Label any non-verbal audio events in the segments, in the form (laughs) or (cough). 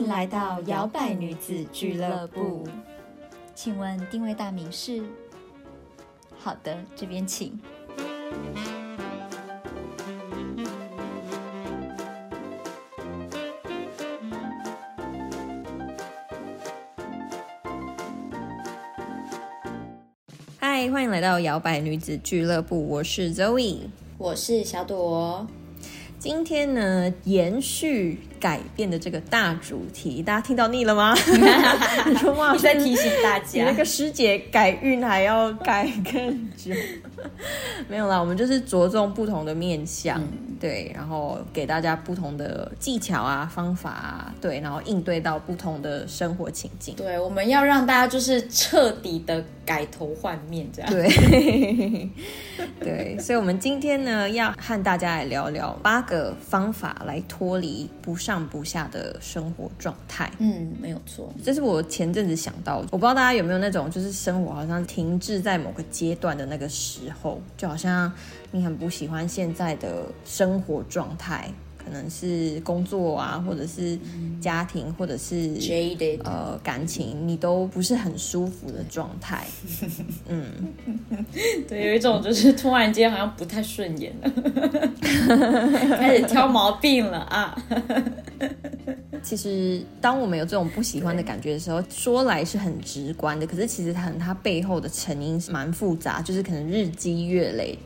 迎来到摇摆女子俱乐部。请问定位大名是？好的，这边请。嗨，欢迎来到摇摆女子俱乐部，我是 Zoe，我是小朵。今天呢，延续改变的这个大主题，大家听到腻了吗？(laughs) 你说哇在提醒大家，那个师姐改运还要改更久。没有啦，我们就是着重不同的面相，对，然后给大家不同的技巧啊、方法啊，对，然后应对到不同的生活情境。对，我们要让大家就是彻底的改头换面，这样。对，(laughs) 对，所以，我们今天呢，要和大家来聊聊八个方法来脱离不上不下的生活状态。嗯，没有错，这是我前阵子想到，我不知道大家有没有那种，就是生活好像停滞在某个阶段的那个时候，就好像你很不喜欢现在的生活状态，可能是工作啊，或者是家庭，或者是呃感情，你都不是很舒服的状态。(laughs) 嗯，对，有一种就是突然间好像不太顺眼了，(laughs) 开始挑毛病了啊。(laughs) 其实，当我们有这种不喜欢的感觉的时候，说来是很直观的，可是其实它它背后的成因是蛮复杂，就是可能日积月累，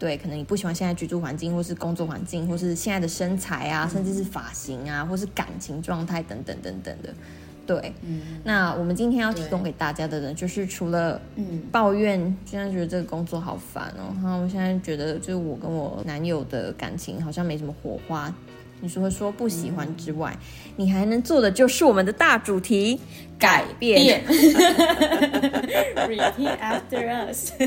对，可能你不喜欢现在居住环境，或是工作环境，或是现在的身材啊，甚至是发型啊，或是感情状态等等等等的，对。那我们今天要提供给大家的呢，就是除了嗯抱怨，现在觉得这个工作好烦哦，然后我现在觉得就是我跟我男友的感情好像没什么火花。你除了说不喜欢之外，你还能做的就是我们的大主题改变。(laughs) Repeat after us. (laughs)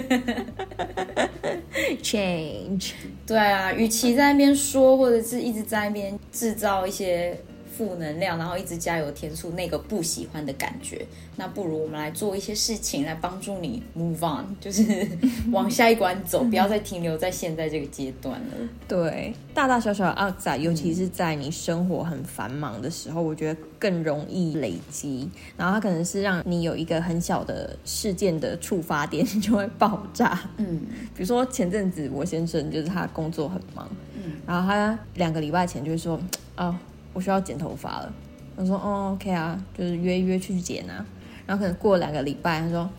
Change. 对啊，与其在那边说，或者是一直在那边制造一些。负能量，然后一直加油添醋那个不喜欢的感觉，那不如我们来做一些事情来帮助你 move on，(laughs) 就是往下一关走，不要再停留在现在这个阶段了。(laughs) 对，大大小小的阿仔，尤其是在你生活很繁忙的时候，我觉得更容易累积。然后它可能是让你有一个很小的事件的触发点就会爆炸。嗯，比如说前阵子我先生就是他工作很忙，嗯，然后他两个礼拜前就会说啊。我需要剪头发了，他说：“哦，OK 啊，就是约一约去剪啊。”然后可能过两个礼拜，他说：“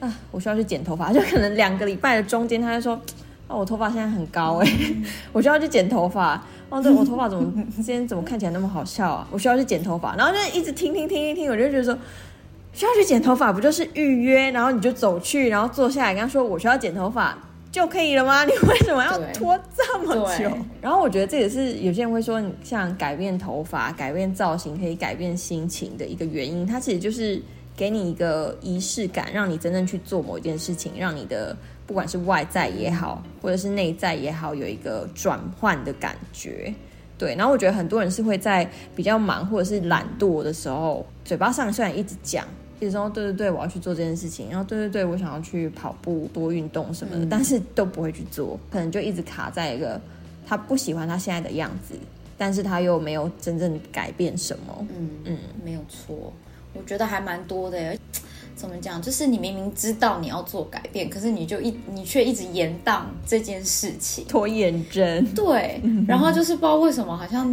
啊，我需要去剪头发。(laughs) ”就可能两个礼拜的中间，他就说：“哦，我头发现在很高哎，(laughs) 我需要去剪头发。”哦，对我头发怎么 (laughs) 今天怎么看起来那么好笑啊？我需要去剪头发。然后就一直听听听听听，我就觉得说，需要去剪头发不就是预约，然后你就走去，然后坐下来跟他说：“我需要剪头发。”就可以了吗？(laughs) 你为什么要拖这么久？然后我觉得这也是有些人会说，你像改变头发、改变造型可以改变心情的一个原因。它其实就是给你一个仪式感，让你真正去做某一件事情，让你的不管是外在也好，或者是内在也好，有一个转换的感觉。对，然后我觉得很多人是会在比较忙或者是懒惰的时候，嘴巴上虽然一直讲。比如说，对对对，我要去做这件事情，然后对对对，我想要去跑步、多运动什么的，但是都不会去做，可能就一直卡在一个他不喜欢他现在的样子，但是他又没有真正改变什么。嗯嗯，没有错，我觉得还蛮多的。怎么讲？就是你明明知道你要做改变，可是你就一你却一直延宕这件事情，拖延症。对，(laughs) 然后就是不知道为什么，好像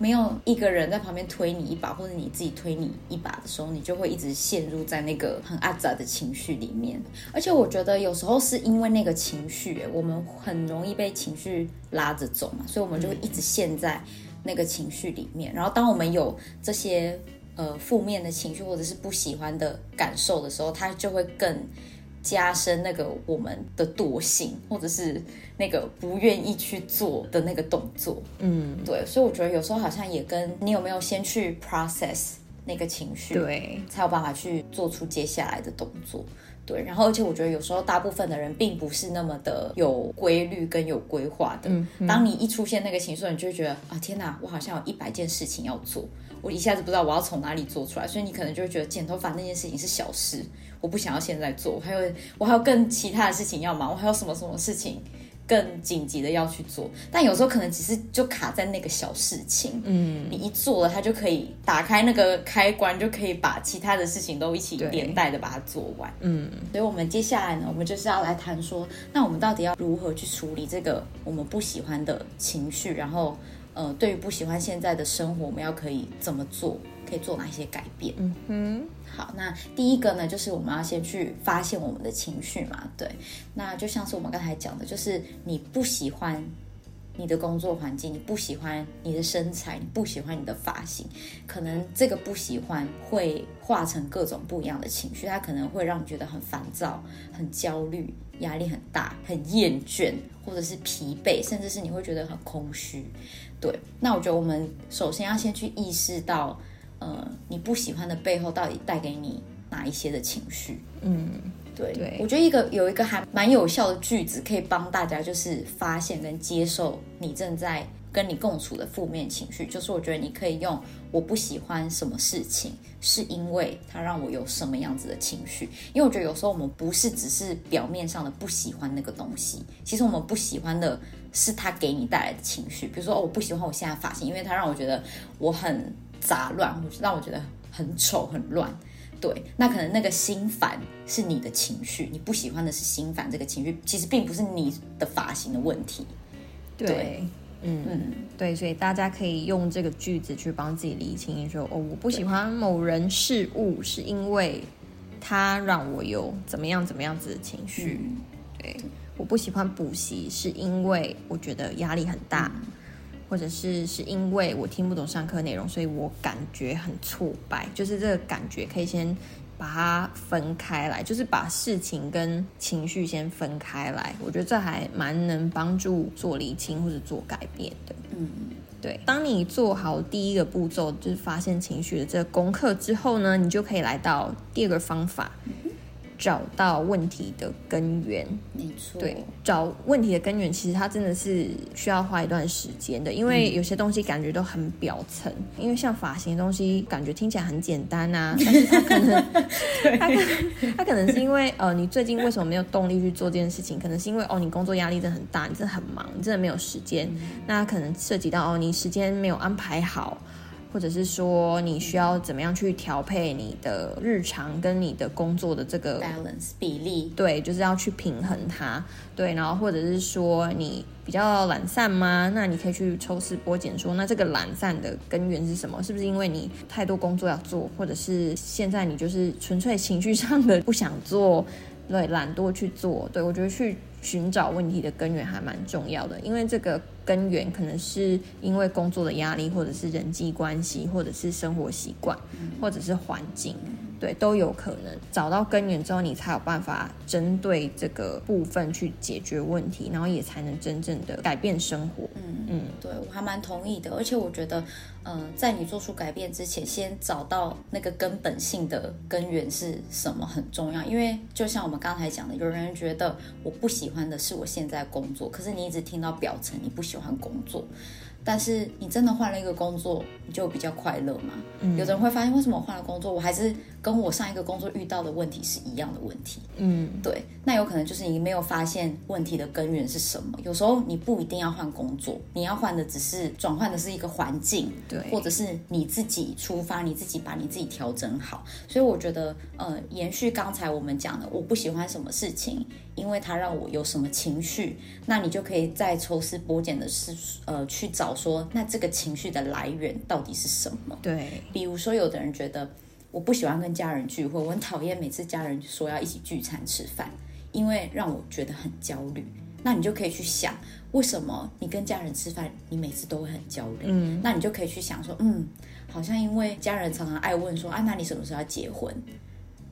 没有一个人在旁边推你一把，或者你自己推你一把的时候，你就会一直陷入在那个很阿杂的情绪里面。而且我觉得有时候是因为那个情绪，我们很容易被情绪拉着走嘛，所以我们就会一直陷在那个情绪里面。然后当我们有这些。呃，负面的情绪或者是不喜欢的感受的时候，它就会更加深那个我们的惰性，或者是那个不愿意去做的那个动作。嗯，对，所以我觉得有时候好像也跟你有没有先去 process 那个情绪，对，才有办法去做出接下来的动作。对，然后而且我觉得有时候大部分的人并不是那么的有规律跟有规划的。当你一出现那个情绪，你就会觉得啊，天哪，我好像有一百件事情要做。我一下子不知道我要从哪里做出来，所以你可能就会觉得剪头发那件事情是小事，我不想要现在做，还有我还有更其他的事情要忙，我还有什么什么事情更紧急的要去做，但有时候可能只是就卡在那个小事情，嗯，你一做了，它就可以打开那个开关，就可以把其他的事情都一起连带的把它做完，嗯，所以我们接下来呢，我们就是要来谈说，那我们到底要如何去处理这个我们不喜欢的情绪，然后，呃，对于不喜欢现在的生活，我们要可以怎么做？可以做哪些改变？嗯哼，好，那第一个呢，就是我们要先去发现我们的情绪嘛。对，那就像是我们刚才讲的，就是你不喜欢你的工作环境，你不喜欢你的身材，你不喜欢你的发型，可能这个不喜欢会化成各种不一样的情绪，它可能会让你觉得很烦躁、很焦虑、压力很大、很厌倦，或者是疲惫，甚至是你会觉得很空虚。对，那我觉得我们首先要先去意识到。呃，你不喜欢的背后到底带给你哪一些的情绪？嗯，对，对我觉得一个有一个还蛮有效的句子，可以帮大家就是发现跟接受你正在跟你共处的负面情绪。就是我觉得你可以用“我不喜欢什么事情，是因为它让我有什么样子的情绪”。因为我觉得有时候我们不是只是表面上的不喜欢那个东西，其实我们不喜欢的是它给你带来的情绪。比如说，哦，我不喜欢我现在发型，因为它让我觉得我很。杂乱，让我觉得很丑很乱。对，那可能那个心烦是你的情绪，你不喜欢的是心烦这个情绪，其实并不是你的发型的问题。对，嗯嗯，对，所以大家可以用这个句子去帮自己理清，说哦，我不喜欢某人事物，是因为他让我有怎么样怎么样子的情绪。对，我不喜欢补习，是因为我觉得压力很大。或者是是因为我听不懂上课内容，所以我感觉很挫败。就是这个感觉可以先把它分开来，就是把事情跟情绪先分开来。我觉得这还蛮能帮助做理清或者做改变的。嗯，对。当你做好第一个步骤，就是发现情绪的这个功课之后呢，你就可以来到第二个方法。找到问题的根源，没错。对，找问题的根源，其实它真的是需要花一段时间的，因为有些东西感觉都很表层。因为像发型的东西，感觉听起来很简单啊，(laughs) 但是它可能，它可它可能是因为呃，你最近为什么没有动力去做这件事情？可能是因为哦，你工作压力真的很大，你真的很忙，你真的没有时间。那可能涉及到哦，你时间没有安排好。或者是说你需要怎么样去调配你的日常跟你的工作的这个 balance 比例？对，就是要去平衡它。对，然后或者是说你比较懒散吗？那你可以去抽丝剥茧，说那这个懒散的根源是什么？是不是因为你太多工作要做，或者是现在你就是纯粹情绪上的不想做，对，懒惰去做？对我觉得去。寻找问题的根源还蛮重要的，因为这个根源可能是因为工作的压力，或者是人际关系，或者是生活习惯，或者是环境。对，都有可能找到根源之后，你才有办法针对这个部分去解决问题，然后也才能真正的改变生活。嗯嗯，对我还蛮同意的，而且我觉得，呃，在你做出改变之前，先找到那个根本性的根源是什么很重要。因为就像我们刚才讲的，有人觉得我不喜欢的是我现在工作，可是你一直听到表层你不喜欢工作。但是你真的换了一个工作，你就比较快乐吗？嗯有的人会发现，为什么我换了工作，我还是跟我上一个工作遇到的问题是一样的问题？嗯，对，那有可能就是你没有发现问题的根源是什么。有时候你不一定要换工作，你要换的只是转换的是一个环境，对，或者是你自己出发，你自己把你自己调整好。所以我觉得，呃，延续刚才我们讲的，我不喜欢什么事情。因为它让我有什么情绪，那你就可以再抽丝剥茧的是，呃，去找说，那这个情绪的来源到底是什么？对，比如说，有的人觉得我不喜欢跟家人聚会，我很讨厌每次家人说要一起聚餐吃饭，因为让我觉得很焦虑。那你就可以去想，为什么你跟家人吃饭，你每次都会很焦虑？嗯，那你就可以去想说，嗯，好像因为家人常常爱问说，啊，那你什么时候要结婚？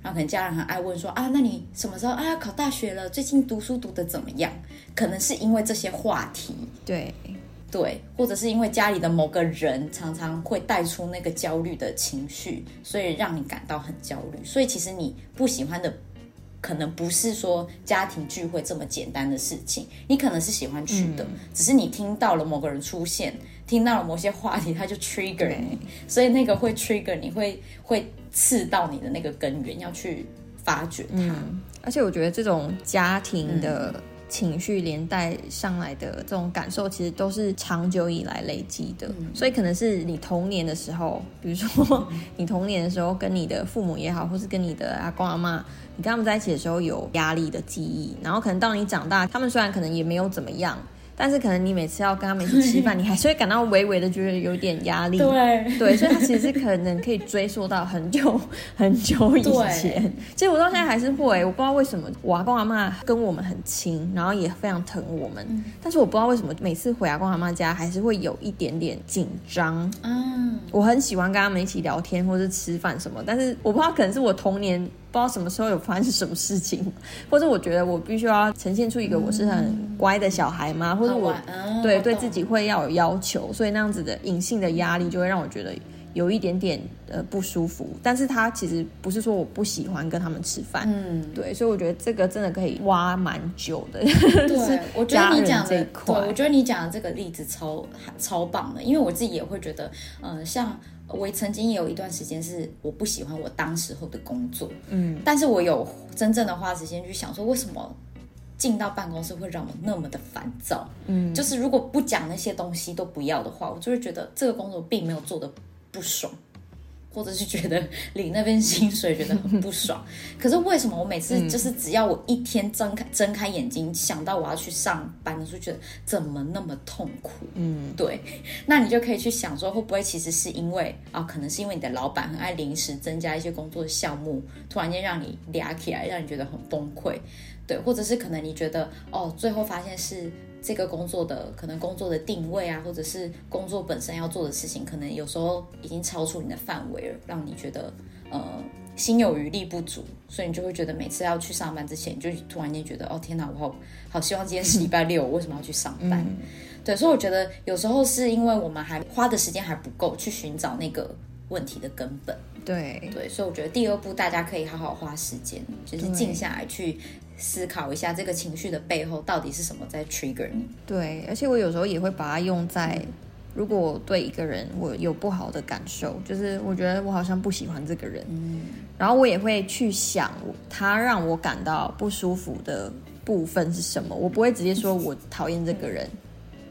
然后可能家人很爱问说啊，那你什么时候啊要考大学了？最近读书读的怎么样？可能是因为这些话题，对对，或者是因为家里的某个人常常会带出那个焦虑的情绪，所以让你感到很焦虑。所以其实你不喜欢的，可能不是说家庭聚会这么简单的事情，你可能是喜欢去的，只是你听到了某个人出现，听到了某些话题，他就 trigger 你，所以那个会 trigger 你会会。刺到你的那个根源，要去发掘它。而且我觉得这种家庭的情绪连带上来的这种感受，其实都是长久以来累积的。所以可能是你童年的时候，比如说 (laughs) 你童年的时候跟你的父母也好，或是跟你的阿公阿妈，你跟他们在一起的时候有压力的记忆，然后可能到你长大，他们虽然可能也没有怎么样。但是可能你每次要跟他们一起吃饭，你还是会感到微微的觉得有点压力。对对，所以它其实可能可以追溯到很久很久以前。其实我到现在还是会，我不知道为什么我阿公阿妈跟我们很亲，然后也非常疼我们。但是我不知道为什么每次回阿公阿妈家还是会有一点点紧张。嗯，我很喜欢跟他们一起聊天或者吃饭什么，但是我不知道可能是我童年。不知道什么时候有发生什么事情，(laughs) 或者我觉得我必须要呈现出一个我是很乖的小孩吗？或者我对对自己会要有要求，所以那样子的隐性的压力就会让我觉得有一点点呃不舒服。但是他其实不是说我不喜欢跟他们吃饭，嗯，对，所以我觉得这个真的可以挖蛮久的。(laughs) (laughs) 对，我觉得你讲的，对，我觉得你讲的这个例子超超棒的，因为我自己也会觉得，嗯，像。我曾经也有一段时间是我不喜欢我当时候的工作，嗯，但是我有真正的花时间去想说，为什么进到办公室会让我那么的烦躁，嗯，就是如果不讲那些东西都不要的话，我就会觉得这个工作并没有做的不爽。或者是觉得领那边薪水觉得很不爽，(laughs) 可是为什么我每次就是只要我一天睁开睁开眼睛想到我要去上班的时候，觉得怎么那么痛苦？嗯，对，那你就可以去想说，会不会其实是因为啊，可能是因为你的老板很爱临时增加一些工作的项目，突然间让你俩起来，让你觉得很崩溃，对，或者是可能你觉得哦，最后发现是。这个工作的可能工作的定位啊，或者是工作本身要做的事情，可能有时候已经超出你的范围了，让你觉得呃心有余力不足，所以你就会觉得每次要去上班之前，就突然间觉得哦天哪，我好好希望今天是礼拜六，我为什么要去上班？对，所以我觉得有时候是因为我们还花的时间还不够去寻找那个问题的根本。对对，所以我觉得第二步大家可以好好花时间，就是静下来去。思考一下这个情绪的背后到底是什么在 trigger 你？对，而且我有时候也会把它用在，如果我对一个人我有不好的感受，就是我觉得我好像不喜欢这个人，嗯，然后我也会去想他让我感到不舒服的部分是什么。我不会直接说我讨厌这个人，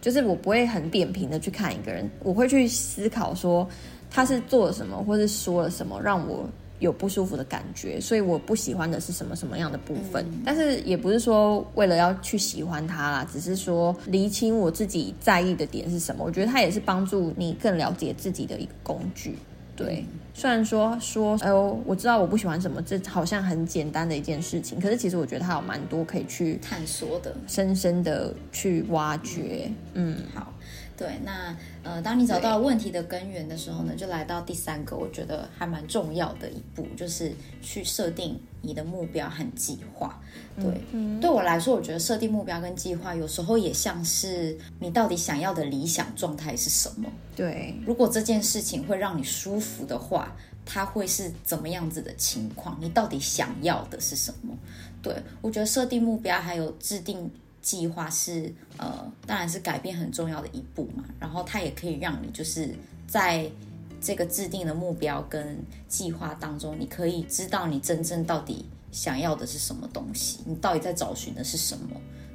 就是我不会很扁平的去看一个人，我会去思考说他是做了什么，或是说了什么让我。有不舒服的感觉，所以我不喜欢的是什么什么样的部分？但是也不是说为了要去喜欢它啦，只是说厘清我自己在意的点是什么。我觉得它也是帮助你更了解自己的一个工具。对，虽然说说，哎呦，我知道我不喜欢什么，这好像很简单的一件事情，可是其实我觉得它有蛮多可以去探索的，深深的去挖掘。嗯，好。对，那呃，当你找到问题的根源的时候呢，就来到第三个，我觉得还蛮重要的一步，就是去设定你的目标和计划。对，嗯对我来说，我觉得设定目标跟计划有时候也像是你到底想要的理想状态是什么。对，如果这件事情会让你舒服的话，它会是怎么样子的情况？你到底想要的是什么？对我觉得设定目标还有制定。计划是呃，当然是改变很重要的一步嘛。然后它也可以让你就是在这个制定的目标跟计划当中，你可以知道你真正到底想要的是什么东西，你到底在找寻的是什么。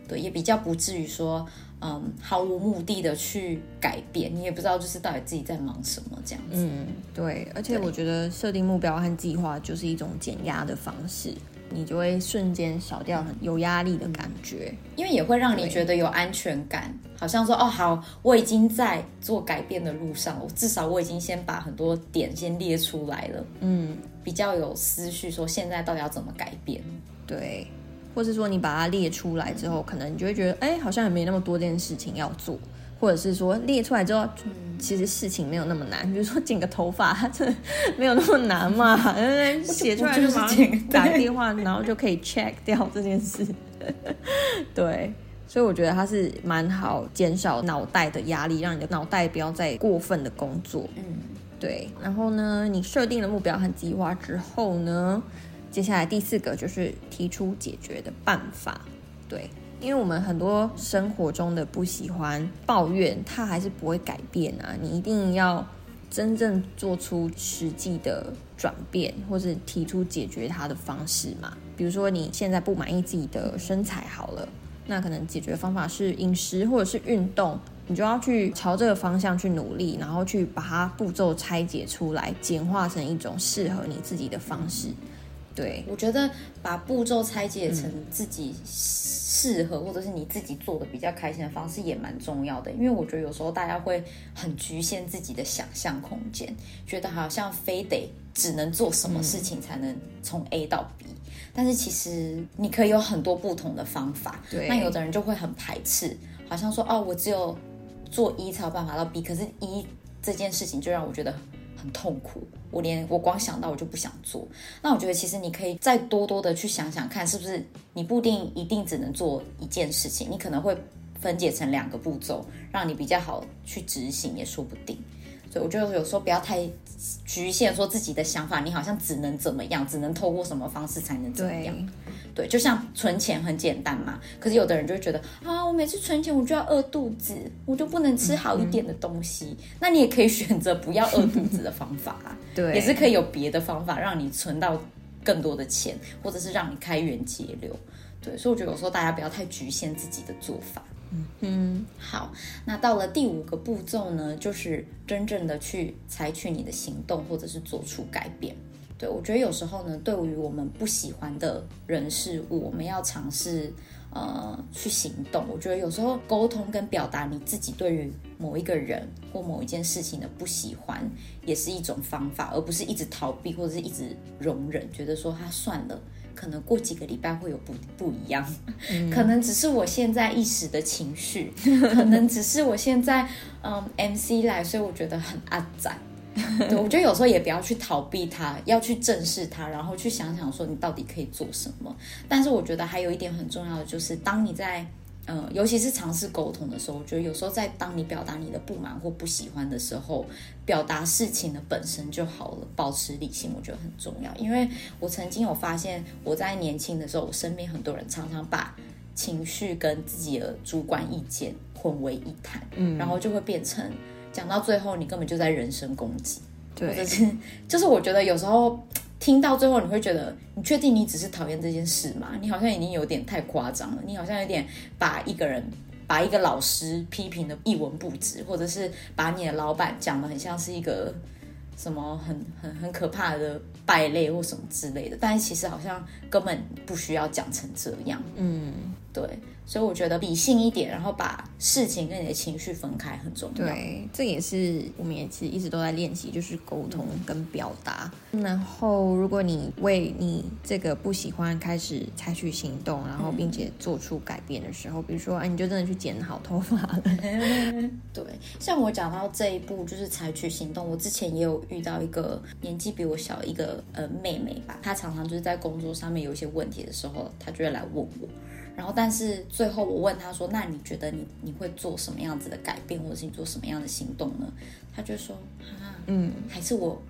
对，也比较不至于说嗯毫无目的的去改变，你也不知道就是到底自己在忙什么这样子。嗯，对。而且我觉得设定目标和计划就是一种减压的方式。你就会瞬间少掉很有压力的感觉，因为也会让你觉得有安全感，好像说哦好，我已经在做改变的路上，我至少我已经先把很多点先列出来了，嗯，比较有思绪，说现在到底要怎么改变，对，或是说你把它列出来之后，可能你就会觉得，哎，好像也没那么多件事情要做。或者是说列出来之后，其实事情没有那么难。比如说剪个头发，它真的没有那么难嘛？写出来就马上打电话，(laughs) 然后就可以 check 掉这件事。对，所以我觉得它是蛮好减少脑袋的压力，让你的脑袋不要再过分的工作。嗯，对。然后呢，你设定了目标和计划之后呢，接下来第四个就是提出解决的办法。对。因为我们很多生活中的不喜欢抱怨，它还是不会改变啊！你一定要真正做出实际的转变，或是提出解决它的方式嘛。比如说，你现在不满意自己的身材，好了，那可能解决方法是饮食或者是运动，你就要去朝这个方向去努力，然后去把它步骤拆解出来，简化成一种适合你自己的方式。对，我觉得把步骤拆解成自己适合或者是你自己做的比较开心的方式也蛮重要的，因为我觉得有时候大家会很局限自己的想象空间，觉得好像非得只能做什么事情才能从 A 到 B，但是其实你可以有很多不同的方法。对那有的人就会很排斥，好像说哦，我只有做一才有办法到 B，可是一这件事情就让我觉得很痛苦，我连我光想到我就不想做。那我觉得其实你可以再多多的去想想看，是不是你不一定一定只能做一件事情，你可能会分解成两个步骤，让你比较好去执行，也说不定。所以我觉得有时候不要太局限，说自己的想法，你好像只能怎么样，只能透过什么方式才能怎么样。对，就像存钱很简单嘛，可是有的人就会觉得啊，我每次存钱我就要饿肚子，我就不能吃好一点的东西。那你也可以选择不要饿肚子的方法啊，(laughs) 对，也是可以有别的方法让你存到更多的钱，或者是让你开源节流。对，所以我觉得有时候大家不要太局限自己的做法。嗯，好，那到了第五个步骤呢，就是真正的去采取你的行动，或者是做出改变。对我觉得有时候呢，对于我们不喜欢的人事物，我们要尝试呃去行动。我觉得有时候沟通跟表达你自己对于某一个人或某一件事情的不喜欢，也是一种方法，而不是一直逃避或者是一直容忍，觉得说他算了。可能过几个礼拜会有不不一样，可能只是我现在一时的情绪，可能只是我现在嗯 MC 来，所以我觉得很阿展。(laughs) 对，我觉得有时候也不要去逃避它，要去正视它，然后去想想说你到底可以做什么。但是我觉得还有一点很重要的就是，当你在嗯，尤其是尝试沟通的时候，我觉得有时候在当你表达你的不满或不喜欢的时候，表达事情的本身就好了，保持理性，我觉得很重要。因为我曾经有发现，我在年轻的时候，我身边很多人常常把情绪跟自己的主观意见混为一谈，嗯，然后就会变成讲到最后，你根本就在人身攻击，对，是就是我觉得有时候。听到最后，你会觉得，你确定你只是讨厌这件事吗？你好像已经有点太夸张了，你好像有点把一个人、把一个老师批评的一文不值，或者是把你的老板讲的很像是一个什么很很很可怕的败类或什么之类的，但是其实好像根本不需要讲成这样。嗯，对，所以我觉得理性一点，然后把事情跟你的情绪分开很重要。对，这也是我们也其实一直都在练习，就是沟通跟表达。然后，如果你为你这个不喜欢开始采取行动，然后并且做出改变的时候，比如说，哎，你就真的去剪好头发了。(laughs) 对，像我讲到这一步，就是采取行动。我之前也有遇到一个年纪比我小一个呃妹妹吧，她常常就是在工作上面有一些问题的时候，她就会来问我。然后，但是最后我问他说：“那你觉得你你会做什么样子的改变，或者是你做什么样的行动呢？”他就说：“啊，嗯，还是我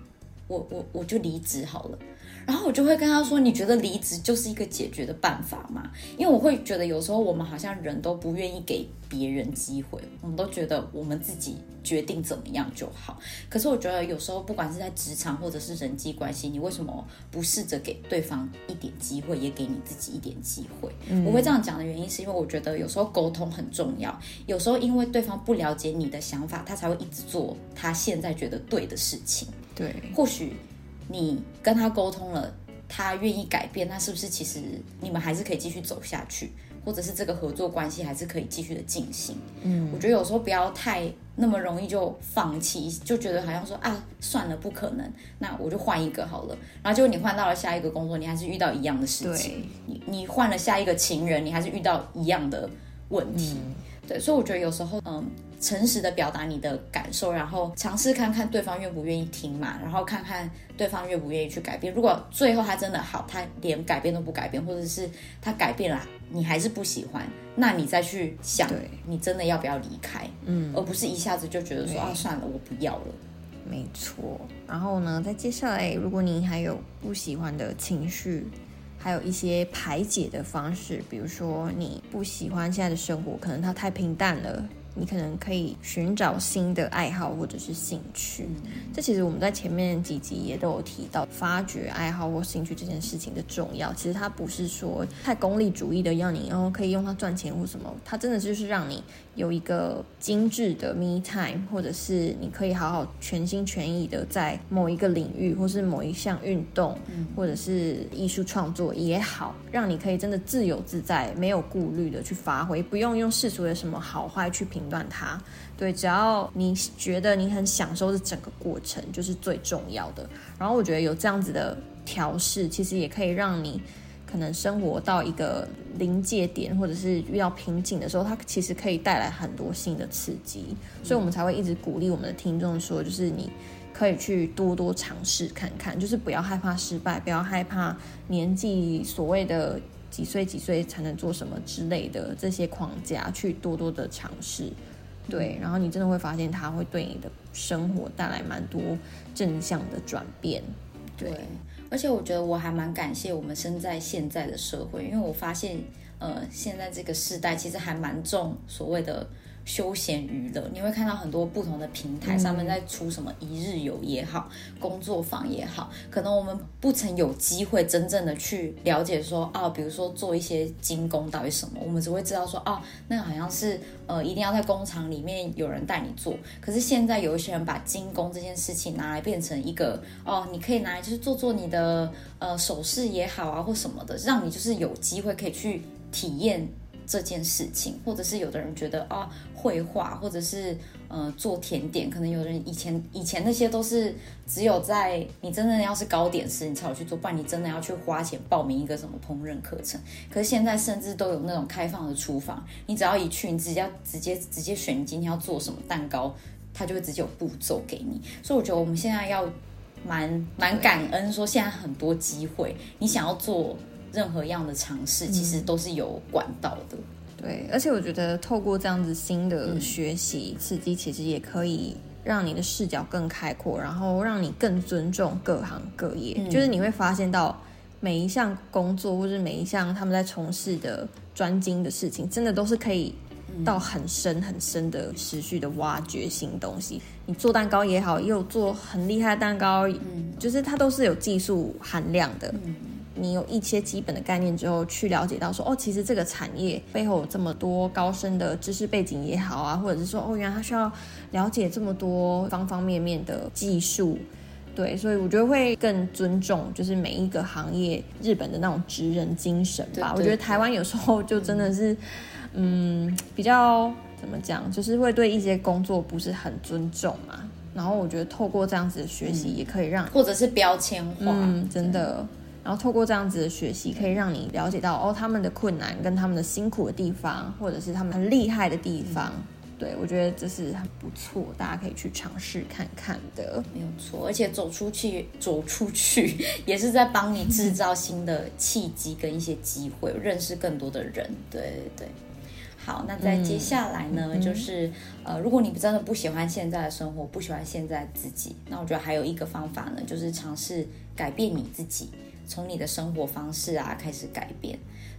我我我就离职好了。”然后我就会跟他说：“你觉得离职就是一个解决的办法吗？”因为我会觉得有时候我们好像人都不愿意给别人机会，我们都觉得我们自己决定怎么样就好。可是我觉得有时候不管是在职场或者是人际关系，你为什么不试着给对方一点机会，也给你自己一点机会？我会这样讲的原因是因为我觉得有时候沟通很重要，有时候因为对方不了解你的想法，他才会一直做他现在觉得对的事情。对，或许你跟他沟通了，他愿意改变，那是不是其实你们还是可以继续走下去，或者是这个合作关系还是可以继续的进行？嗯，我觉得有时候不要太那么容易就放弃，就觉得好像说啊算了，不可能，那我就换一个好了。然后结果你换到了下一个工作，你还是遇到一样的事情。你你换了下一个情人，你还是遇到一样的问题。对，所以我觉得有时候，嗯，诚实的表达你的感受，然后尝试看看对方愿不愿意听嘛，然后看看对方愿不愿意去改变。如果最后他真的好，他连改变都不改变，或者是他改变了，你还是不喜欢，那你再去想，你真的要不要离开，嗯，而不是一下子就觉得说啊，算了，我不要了。没错。然后呢，再接下来，如果你还有不喜欢的情绪，还有一些排解的方式，比如说你不喜欢现在的生活，可能它太平淡了，你可能可以寻找新的爱好或者是兴趣。这其实我们在前面几集也都有提到，发掘爱好或兴趣这件事情的重要。其实它不是说太功利主义的，要你然后可以用它赚钱或什么，它真的就是让你有一个精致的 me time，或者是你可以好好全心全意的在某一个领域，或是某一项运动，或者是艺术创作也好，让你可以真的自由自在，没有顾虑的去发挥，不用用世俗的什么好坏去评断它。对，只要你觉得你很享受这整个过程，就是最重要的。然后我觉得有这样子的调试，其实也可以让你可能生活到一个临界点，或者是遇到瓶颈的时候，它其实可以带来很多新的刺激。所以我们才会一直鼓励我们的听众说，就是你可以去多多尝试看看，就是不要害怕失败，不要害怕年纪所谓的几岁几岁才能做什么之类的这些框架，去多多的尝试。对，然后你真的会发现，它会对你的生活带来蛮多正向的转变。对，而且我觉得我还蛮感谢我们生在现在的社会，因为我发现，呃，现在这个时代其实还蛮重所谓的。休闲娱乐，你会看到很多不同的平台上面在出什么一日游也好，工作坊也好，可能我们不曾有机会真正的去了解说，哦，比如说做一些精工到底什么，我们只会知道说，哦，那个好像是呃一定要在工厂里面有人带你做。可是现在有一些人把精工这件事情拿来变成一个，哦，你可以拿来就是做做你的呃首饰也好啊，或什么的，让你就是有机会可以去体验。这件事情，或者是有的人觉得啊，绘画，或者是呃做甜点，可能有人以前以前那些都是只有在你真的要是糕点师，你才有去做，不然你真的要去花钱报名一个什么烹饪课程。可是现在甚至都有那种开放的厨房，你只要一去，你直接要直接直接选你今天要做什么蛋糕，它就会直接有步骤给你。所以我觉得我们现在要蛮蛮感恩，说现在很多机会，你想要做。任何样的尝试，其实都是有管道的。对，而且我觉得透过这样子新的学习刺激，其实也可以让你的视角更开阔，然后让你更尊重各行各业。就是你会发现到每一项工作，或者每一项他们在从事的专精的事情，真的都是可以到很深很深的持续的挖掘新东西。你做蛋糕也好，也有做很厉害的蛋糕，嗯，就是它都是有技术含量的。你有一些基本的概念之后，去了解到说，哦，其实这个产业背后有这么多高深的知识背景也好啊，或者是说，哦，原来他需要了解这么多方方面面的技术，对，所以我觉得会更尊重，就是每一个行业日本的那种职人精神吧。我觉得台湾有时候就真的是，嗯，比较怎么讲，就是会对一些工作不是很尊重嘛。然后我觉得透过这样子的学习，也可以让或者是标签化，嗯，真的。然后透过这样子的学习，可以让你了解到哦，他们的困难跟他们的辛苦的地方，或者是他们很厉害的地方。对我觉得这是很不错，大家可以去尝试看看的。没有错，而且走出去，走出去也是在帮你制造新的契机跟一些机会，认识更多的人。对对对。好，那在接下来呢，就是呃，如果你真的不喜欢现在的生活，不喜欢现在自己，那我觉得还有一个方法呢，就是尝试改变你自己。从你的生活方式啊开始改变，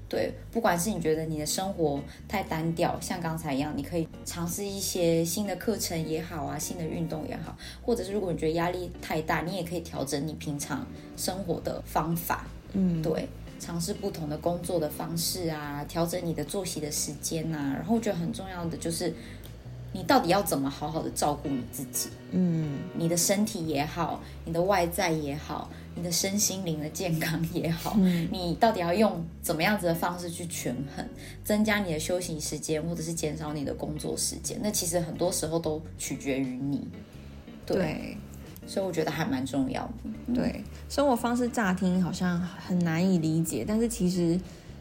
对，不管是你觉得你的生活太单调，像刚才一样，你可以尝试一些新的课程也好啊，新的运动也好，或者是如果你觉得压力太大，你也可以调整你平常生活的方法，嗯，对，尝试不同的工作的方式啊，调整你的作息的时间呐，然后我觉得很重要的就是。你到底要怎么好好的照顾你自己？嗯，你的身体也好，你的外在也好，你的身心灵的健康也好，你到底要用怎么样子的方式去权衡，增加你的休息时间，或者是减少你的工作时间？那其实很多时候都取决于你。对，所以我觉得还蛮重要的。对，生活方式乍听好像很难以理解，但是其实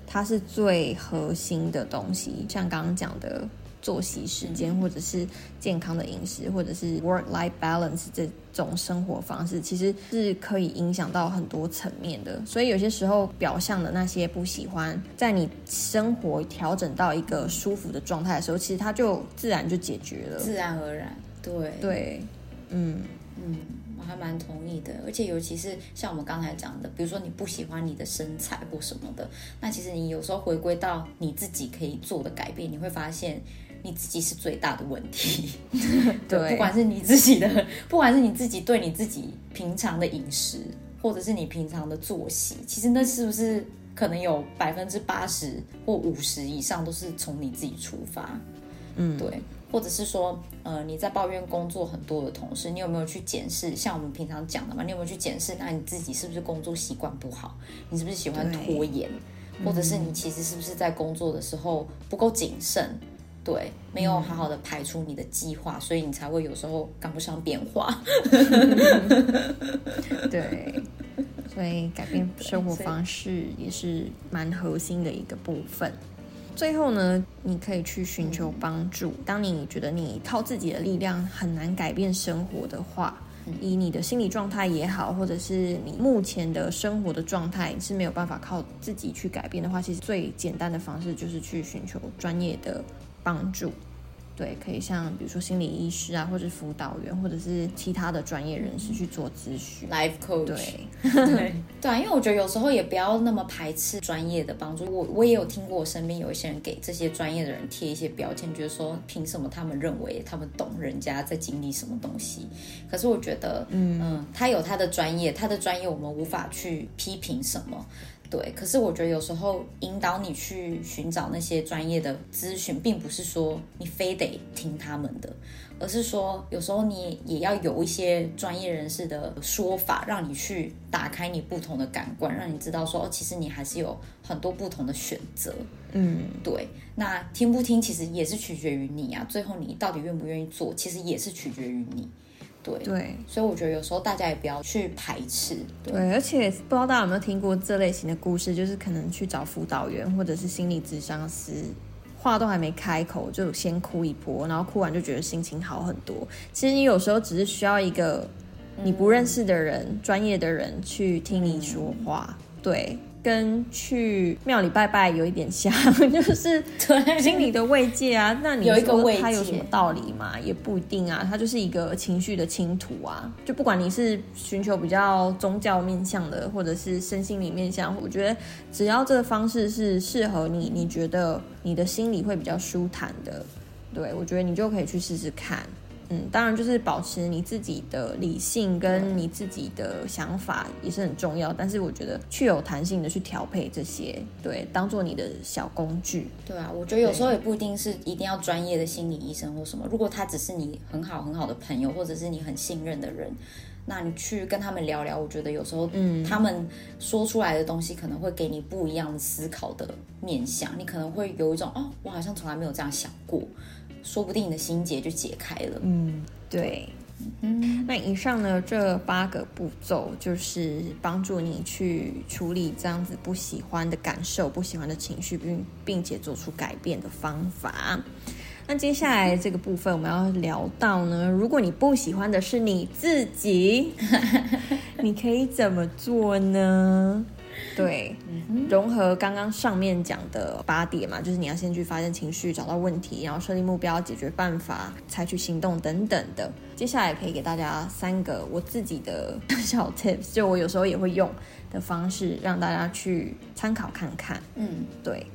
它是最核心的东西。像刚刚讲的。作息时间，或者是健康的饮食，或者是 work-life balance 这种生活方式，其实是可以影响到很多层面的。所以有些时候表象的那些不喜欢，在你生活调整到一个舒服的状态的时候，其实它就自然就解决了，自然而然。对对，嗯嗯，我还蛮同意的。而且尤其是像我们刚才讲的，比如说你不喜欢你的身材或什么的，那其实你有时候回归到你自己可以做的改变，你会发现。你自己是最大的问题。(laughs) 对不管是你自己的，不管是你自己对你自己平常的饮食，或者是你平常的作息，其实那是不是可能有百分之八十或五十以上都是从你自己出发？嗯，对，或者是说，呃，你在抱怨工作很多的同事，你有没有去检视？像我们平常讲的嘛，你有没有去检视？那你自己是不是工作习惯不好？你是不是喜欢拖延？或者是你其实是不是在工作的时候不够谨慎？对，没有好好的排出你的计划，所以你才会有时候赶不上变化。(laughs) 对，所以改变生活方式也是蛮核心的一个部分。最后呢，你可以去寻求帮助。当你觉得你靠自己的力量很难改变生活的话，以你的心理状态也好，或者是你目前的生活的状态是没有办法靠自己去改变的话，其实最简单的方式就是去寻求专业的帮助。对，可以像比如说心理医师啊，或者是辅导员，或者是其他的专业人士去做咨询。Life coach，对，对 (laughs) 对啊，因为我觉得有时候也不要那么排斥专业的帮助。我我也有听过，我身边有一些人给这些专业的人贴一些标签，觉得说凭什么他们认为他们懂人家在经历什么东西？可是我觉得，嗯他有他的专业，他的专业我们无法去批评什么。对，可是我觉得有时候引导你去寻找那些专业的咨询，并不是说你非得听他们的，而是说有时候你也要有一些专业人士的说法，让你去打开你不同的感官，让你知道说哦，其实你还是有很多不同的选择。嗯，对，那听不听其实也是取决于你啊，最后你到底愿不愿意做，其实也是取决于你。对，对所以我觉得有时候大家也不要去排斥。对，对，而且不知道大家有没有听过这类型的故事，就是可能去找辅导员或者是心理咨商师，话都还没开口就先哭一波，然后哭完就觉得心情好很多。其实你有时候只是需要一个你不认识的人、专业的人去听你说话，对。跟去庙里拜拜有一点像，(laughs) 就是对心理的慰藉啊。那你说它有什么道理吗？也不一定啊，它就是一个情绪的倾吐啊。就不管你是寻求比较宗教面向的，或者是身心灵面向，我觉得只要这个方式是适合你，你觉得你的心里会比较舒坦的，对我觉得你就可以去试试看。嗯，当然就是保持你自己的理性跟你自己的想法也是很重要，但是我觉得去有弹性的去调配这些，对，当做你的小工具。对啊，我觉得有时候也不一定是一定要专业的心理医生或什么。如果他只是你很好很好的朋友，或者是你很信任的人，那你去跟他们聊聊，我觉得有时候嗯他们说出来的东西可能会给你不一样的思考的面向。你可能会有一种哦，我好像从来没有这样想过，说不定你的心结就解开了。嗯，对。嗯，那以上呢这八个步骤就是帮助你去处理这样子不喜欢的感受、不喜欢的情绪，并并且做出改变的方法。那接下来这个部分我们要聊到呢，如果你不喜欢的是你自己，(laughs) 你可以怎么做呢？对，融合刚刚上面讲的八点嘛，就是你要先去发现情绪，找到问题，然后设立目标、解决办法、采取行动等等的。接下来可以给大家三个我自己的小 (laughs) tips，就我有时候也会用的方式，让大家去参考看看。嗯对，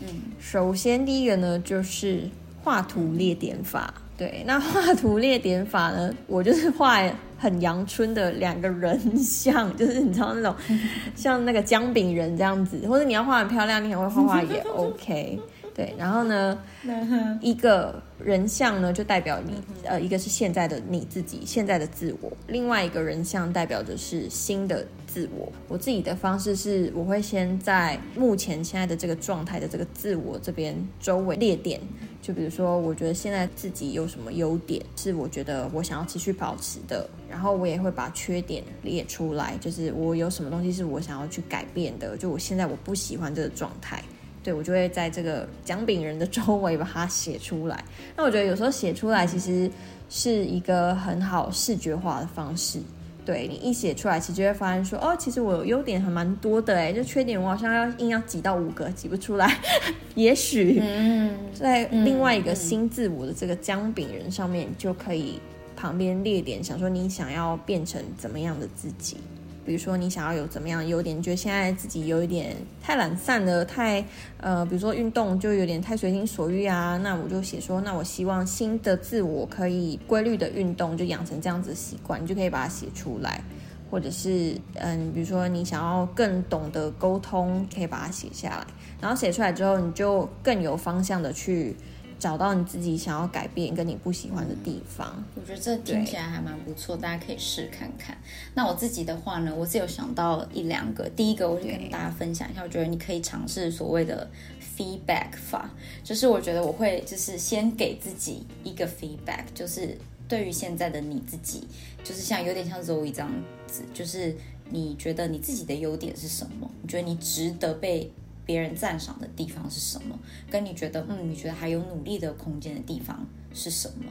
嗯，首先第一个呢就是画图列点法。对，那画图列点法呢，我就是画很阳春的两个人像，就是你知道那种 (laughs) 像那个姜饼人这样子，或者你要画很漂亮，你很会画画也 (laughs) OK。对，然后呢，(laughs) 一个人像呢就代表你，呃，一个是现在的你自己，现在的自我；另外一个人像代表的是新的自我。我自己的方式是，我会先在目前现在的这个状态的这个自我这边周围列点，就比如说，我觉得现在自己有什么优点是我觉得我想要继续保持的，然后我也会把缺点列出来，就是我有什么东西是我想要去改变的，就我现在我不喜欢这个状态。对，我就会在这个姜饼人的周围把它写出来。那我觉得有时候写出来其实是一个很好视觉化的方式。对你一写出来，其实就会发现说，哦，其实我有优点还蛮多的哎，就缺点我好像要硬要挤到五个，挤不出来。(laughs) 也许嗯，在另外一个新自我的这个姜饼人上面，就可以旁边列点，想说你想要变成怎么样的自己。比如说你想要有怎么样优点，你觉得现在自己有一点太懒散了，太呃，比如说运动就有点太随心所欲啊，那我就写说，那我希望新的自我可以规律的运动，就养成这样子的习惯，你就可以把它写出来。或者是嗯，比如说你想要更懂得沟通，可以把它写下来，然后写出来之后，你就更有方向的去。找到你自己想要改变跟你不喜欢的地方，我觉得这听起来还蛮不错，大家可以试看看。那我自己的话呢，我是有想到一两个。第一个，我就跟大家分享一下，我觉得你可以尝试所谓的 feedback 法，就是我觉得我会就是先给自己一个 feedback，就是对于现在的你自己，就是像有点像 Zoe 这样子，就是你觉得你自己的优点是什么？你觉得你值得被。别人赞赏的地方是什么？跟你觉得，嗯，你觉得还有努力的空间的地方是什么？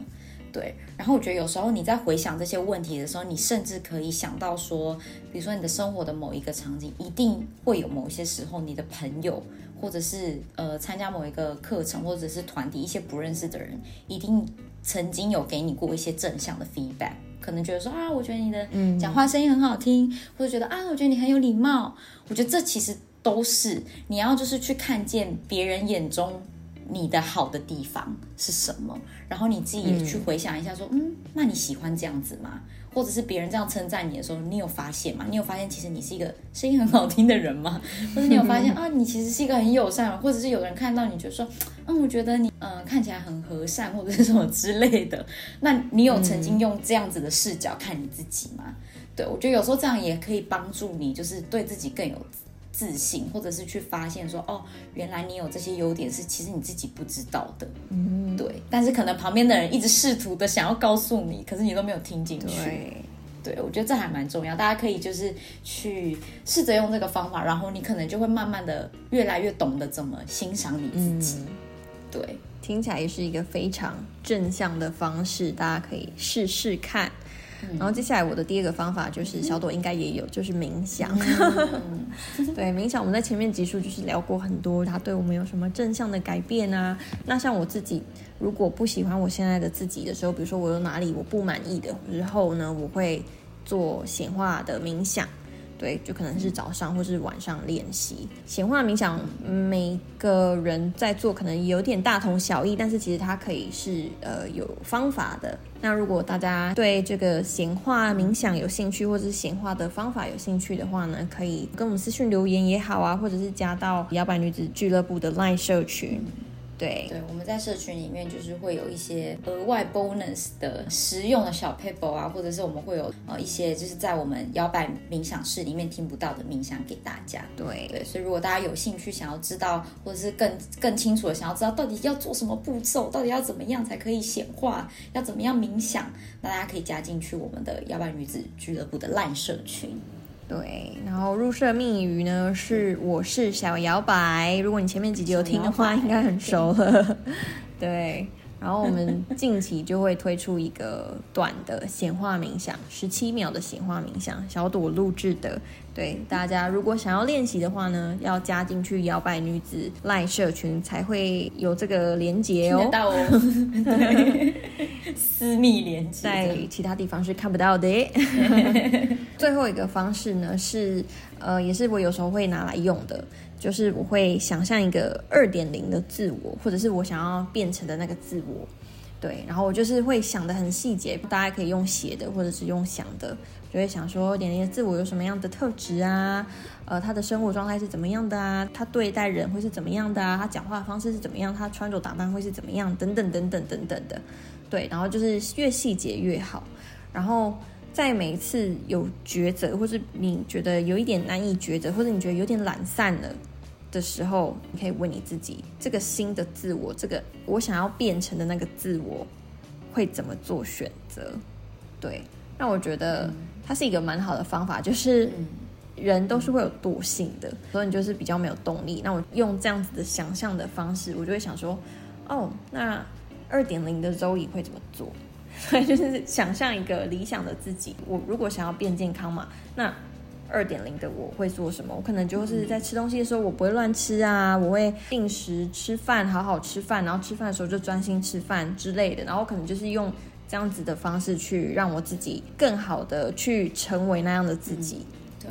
对。然后我觉得有时候你在回想这些问题的时候，你甚至可以想到说，比如说你的生活的某一个场景，一定会有某些时候，你的朋友或者是呃参加某一个课程或者是团体，一些不认识的人，一定曾经有给你过一些正向的 feedback，可能觉得说啊，我觉得你的讲话声音很好听，或者觉得啊，我觉得你很有礼貌。我觉得这其实。都是你要就是去看见别人眼中你的好的地方是什么，然后你自己也去回想一下，说嗯，那你喜欢这样子吗？或者是别人这样称赞你的时候，你有发现吗？你有发现其实你是一个声音很好听的人吗？(laughs) 或者你有发现啊，你其实是一个很友善，或者是有人看到你就说，嗯，我觉得你嗯看起来很和善，或者是什么之类的。(laughs) 那你有曾经用这样子的视角看你自己吗？对我觉得有时候这样也可以帮助你，就是对自己更有。自信，或者是去发现说，哦，原来你有这些优点是其实你自己不知道的，嗯，对。但是可能旁边的人一直试图的想要告诉你，可是你都没有听进去。对，我觉得这还蛮重要，大家可以就是去试着用这个方法，然后你可能就会慢慢的越来越懂得怎么欣赏你自己。对，听起来也是一个非常正向的方式，大家可以试试看。然后接下来我的第二个方法就是小朵应该也有，就是冥想。(laughs) 对，冥想我们在前面集数就是聊过很多，它对我们有什么正向的改变啊？那像我自己如果不喜欢我现在的自己的时候，比如说我有哪里我不满意的时候呢，我会做显化的冥想。对，就可能是早上或是晚上练习显化冥想。每个人在做可能有点大同小异，但是其实它可以是呃有方法的。那如果大家对这个显化冥想有兴趣，或者是显化的方法有兴趣的话呢，可以跟我们私讯留言也好啊，或者是加到摇摆女子俱乐部的 Line 社群。对对，我们在社群里面就是会有一些额外 bonus 的实用的小 paper 啊，或者是我们会有呃一些就是在我们摇摆冥想室里面听不到的冥想给大家。对对，所以如果大家有兴趣想要知道，或者是更更清楚的想要知道到底要做什么步骤，到底要怎么样才可以显化，要怎么样冥想，那大家可以加进去我们的摇摆女子俱乐部的烂社群。对，然后入社密语呢是我是小摇摆，如果你前面几集有听的话，应该很熟了。(laughs) 对。然后我们 (laughs) 近期就会推出一个短的显化冥想，十七秒的显化冥想，小朵录制的。对大家，如果想要练习的话呢，要加进去摇摆女子赖社群才会有这个连接哦。到哦，(laughs) 私密连接，在其他地方是看不到的。(laughs) 最后一个方式呢是，呃，也是我有时候会拿来用的。就是我会想象一个二点零的自我，或者是我想要变成的那个自我，对，然后我就是会想的很细节，大家可以用写的或者是用想的，就会想说点零的自我有什么样的特质啊，呃，他的生活状态是怎么样的啊，他对待人会是怎么样的啊，他讲话方式是怎么样，他穿着打扮会是怎么样，等等等等等等的，对，然后就是越细节越好，然后在每一次有抉择，或是你觉得有一点难以抉择，或者你觉得有点懒散了。的时候，你可以问你自己：这个新的自我，这个我想要变成的那个自我，会怎么做选择？对，那我觉得它是一个蛮好的方法。就是人都是会有惰性的，所以你就是比较没有动力。那我用这样子的想象的方式，我就会想说：哦，那二点零的周乙会怎么做？(laughs) 所以就是想象一个理想的自己。我如果想要变健康嘛，那。二点零的我会做什么？我可能就是在吃东西的时候，我不会乱吃啊，我会定时吃饭，好好吃饭，然后吃饭的时候就专心吃饭之类的。然后可能就是用这样子的方式去让我自己更好的去成为那样的自己。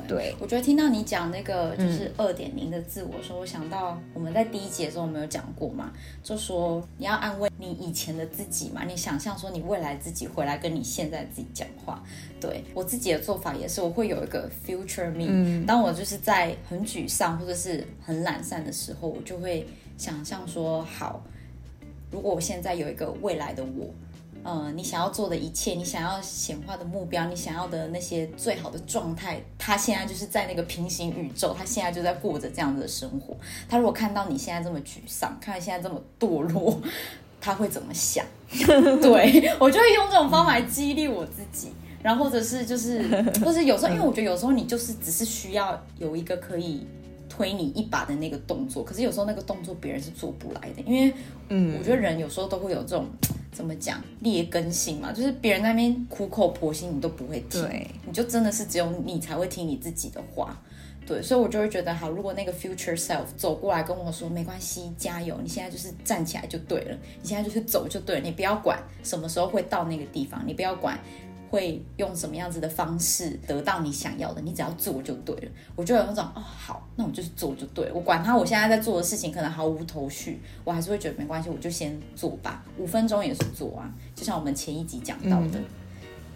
对，我觉得听到你讲那个就是二点零的自我的时候，我想到我们在第一节的时候我们有讲过嘛，就说你要安慰你以前的自己嘛，你想象说你未来自己回来跟你现在自己讲话。对我自己的做法也是，我会有一个 future me。当我就是在很沮丧或者是很懒散的时候，我就会想象说，好，如果我现在有一个未来的我。呃，你想要做的一切，你想要显化的目标，你想要的那些最好的状态，他现在就是在那个平行宇宙，他现在就在过着这样子的生活。他如果看到你现在这么沮丧，看到现在这么堕落，(laughs) 他会怎么想？(laughs) 对我就会用这种方法来激励我自己，然后或者是就是，(laughs) 或是有时候，因为我觉得有时候你就是只是需要有一个可以。推你一把的那个动作，可是有时候那个动作别人是做不来的，因为，嗯，我觉得人有时候都会有这种怎么讲劣根性嘛，就是别人那边苦口婆心你都不会听，你就真的是只有你才会听你自己的话，对，所以我就会觉得好，如果那个 future self 走过来跟我说没关系，加油，你现在就是站起来就对了，你现在就是走就对了，你不要管什么时候会到那个地方，你不要管。会用什么样子的方式得到你想要的？你只要做就对了。我就有那种哦，好，那我就是做就对了。我管他，我现在在做的事情可能毫无头绪，我还是会觉得没关系，我就先做吧。五分钟也是做啊，就像我们前一集讲到的，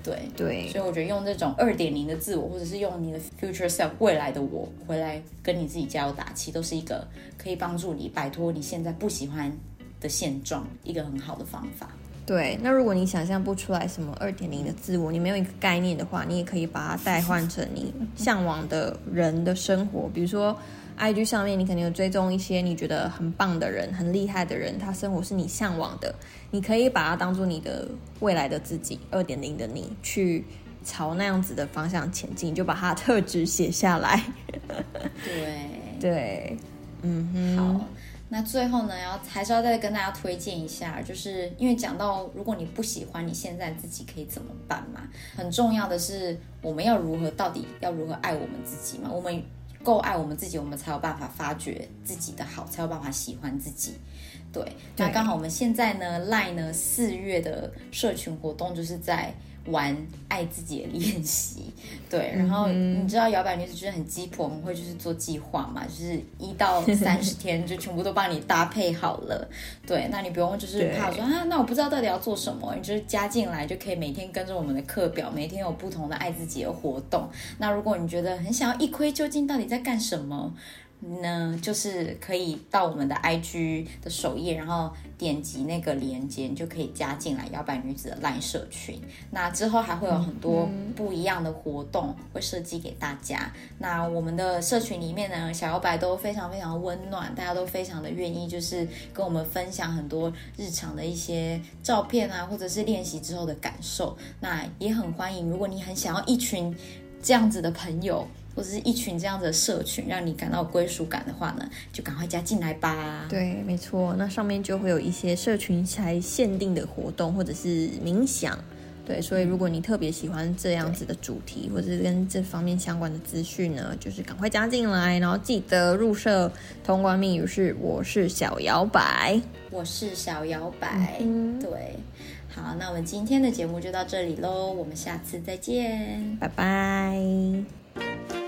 对对。所以我觉得用这种二点零的自我，或者是用你的 future self 未来的我回来跟你自己加油打气，都是一个可以帮助你摆脱你现在不喜欢的现状一个很好的方法。对，那如果你想象不出来什么二点零的自我，你没有一个概念的话，你也可以把它代换成你向往的人的生活。比如说，IG 上面你肯定有追踪一些你觉得很棒的人、很厉害的人，他生活是你向往的，你可以把它当做你的未来的自己，二点零的你，去朝那样子的方向前进，就把它特质写下来。(laughs) 对对，嗯哼，好。那最后呢，要还是要再跟大家推荐一下，就是因为讲到如果你不喜欢你现在自己可以怎么办嘛？很重要的是我们要如何到底要如何爱我们自己嘛？我们够爱我们自己，我们才有办法发掘自己的好，才有办法喜欢自己。对，那刚好我们现在呢，赖呢四月的社群活动就是在。玩爱自己的练习，对，然后你知道摇摆女子就是很鸡婆，我们会就是做计划嘛，就是一到三十 (laughs) 天就全部都帮你搭配好了，对，那你不用就是怕说啊，那我不知道到底要做什么，你就是加进来就可以每天跟着我们的课表，每天有不同的爱自己的活动。那如果你觉得很想要一窥究竟到底在干什么？呢，就是可以到我们的 IG 的首页，然后点击那个链接，你就可以加进来摇摆女子的 LINE 社群。那之后还会有很多不一样的活动会设计给大家。那我们的社群里面呢，小摇摆都非常非常温暖，大家都非常的愿意，就是跟我们分享很多日常的一些照片啊，或者是练习之后的感受。那也很欢迎，如果你很想要一群这样子的朋友。或者是一群这样的社群，让你感到归属感的话呢，就赶快加进来吧。对，没错，那上面就会有一些社群才限定的活动，或者是冥想。对，所以如果你特别喜欢这样子的主题，或者是跟这方面相关的资讯呢，就是赶快加进来，然后记得入社。通关密语是：我是小摇摆，我是小摇摆。对，好，那我们今天的节目就到这里喽，我们下次再见，拜拜。